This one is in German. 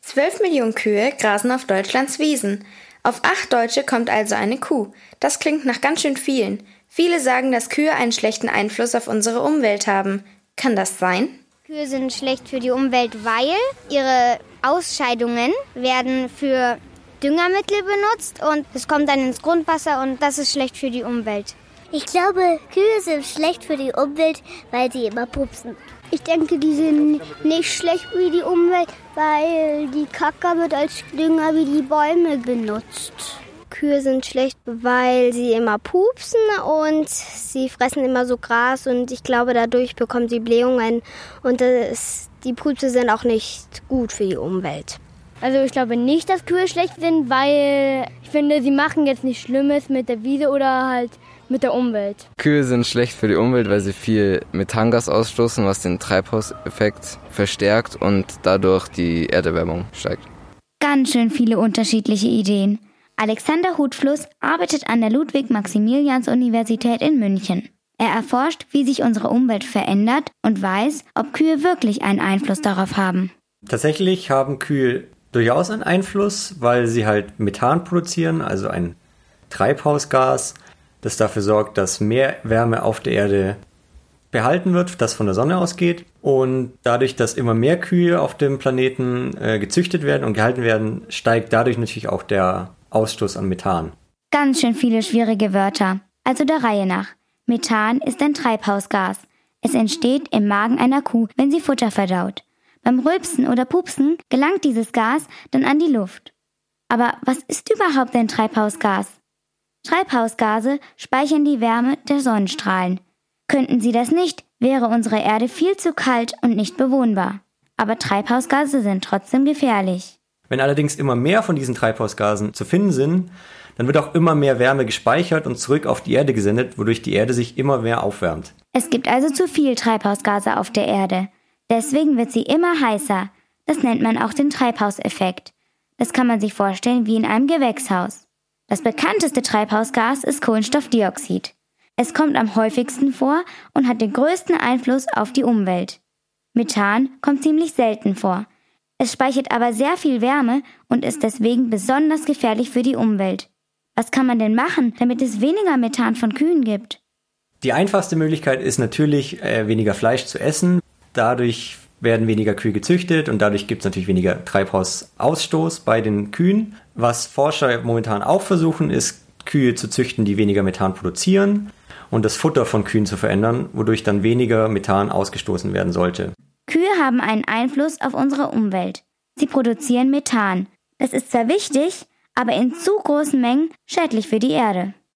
Zwölf Millionen Kühe grasen auf Deutschlands Wiesen. Auf acht Deutsche kommt also eine Kuh. Das klingt nach ganz schön vielen. Viele sagen, dass Kühe einen schlechten Einfluss auf unsere Umwelt haben. Kann das sein? Kühe sind schlecht für die Umwelt, weil ihre Ausscheidungen werden für Düngermittel benutzt und es kommt dann ins Grundwasser und das ist schlecht für die Umwelt. Ich glaube, Kühe sind schlecht für die Umwelt, weil sie immer pupsen. Ich denke, die sind nicht schlecht für die Umwelt, weil die Kacke wird als Dünger wie die Bäume benutzt. Kühe sind schlecht, weil sie immer pupsen und sie fressen immer so Gras und ich glaube, dadurch bekommen sie Blähungen und das, die Pupse sind auch nicht gut für die Umwelt. Also ich glaube nicht, dass Kühe schlecht sind, weil ich finde, sie machen jetzt nichts Schlimmes mit der Wiese oder halt mit der Umwelt. Kühe sind schlecht für die Umwelt, weil sie viel Methangas ausstoßen, was den Treibhauseffekt verstärkt und dadurch die Erderwärmung steigt. Ganz schön viele unterschiedliche Ideen. Alexander Hutfluss arbeitet an der Ludwig-Maximilians-Universität in München. Er erforscht, wie sich unsere Umwelt verändert und weiß, ob Kühe wirklich einen Einfluss darauf haben. Tatsächlich haben Kühe durchaus einen Einfluss, weil sie halt Methan produzieren, also ein Treibhausgas, das dafür sorgt, dass mehr Wärme auf der Erde behalten wird, das von der Sonne ausgeht. Und dadurch, dass immer mehr Kühe auf dem Planeten äh, gezüchtet werden und gehalten werden, steigt dadurch natürlich auch der Ausstoß an Methan. Ganz schön viele schwierige Wörter. Also der Reihe nach. Methan ist ein Treibhausgas. Es entsteht im Magen einer Kuh, wenn sie Futter verdaut. Beim Rülpsen oder Pupsen gelangt dieses Gas dann an die Luft. Aber was ist überhaupt ein Treibhausgas? Treibhausgase speichern die Wärme der Sonnenstrahlen. Könnten sie das nicht, wäre unsere Erde viel zu kalt und nicht bewohnbar. Aber Treibhausgase sind trotzdem gefährlich. Wenn allerdings immer mehr von diesen Treibhausgasen zu finden sind, dann wird auch immer mehr Wärme gespeichert und zurück auf die Erde gesendet, wodurch die Erde sich immer mehr aufwärmt. Es gibt also zu viel Treibhausgase auf der Erde. Deswegen wird sie immer heißer. Das nennt man auch den Treibhauseffekt. Das kann man sich vorstellen wie in einem Gewächshaus. Das bekannteste Treibhausgas ist Kohlenstoffdioxid. Es kommt am häufigsten vor und hat den größten Einfluss auf die Umwelt. Methan kommt ziemlich selten vor. Es speichert aber sehr viel Wärme und ist deswegen besonders gefährlich für die Umwelt. Was kann man denn machen, damit es weniger Methan von Kühen gibt? Die einfachste Möglichkeit ist natürlich, äh, weniger Fleisch zu essen. Dadurch werden weniger Kühe gezüchtet und dadurch gibt es natürlich weniger Treibhausausstoß bei den Kühen. Was Forscher momentan auch versuchen, ist Kühe zu züchten, die weniger Methan produzieren und das Futter von Kühen zu verändern, wodurch dann weniger Methan ausgestoßen werden sollte. Kühe haben einen Einfluss auf unsere Umwelt. Sie produzieren Methan. Das ist zwar wichtig, aber in zu großen Mengen schädlich für die Erde.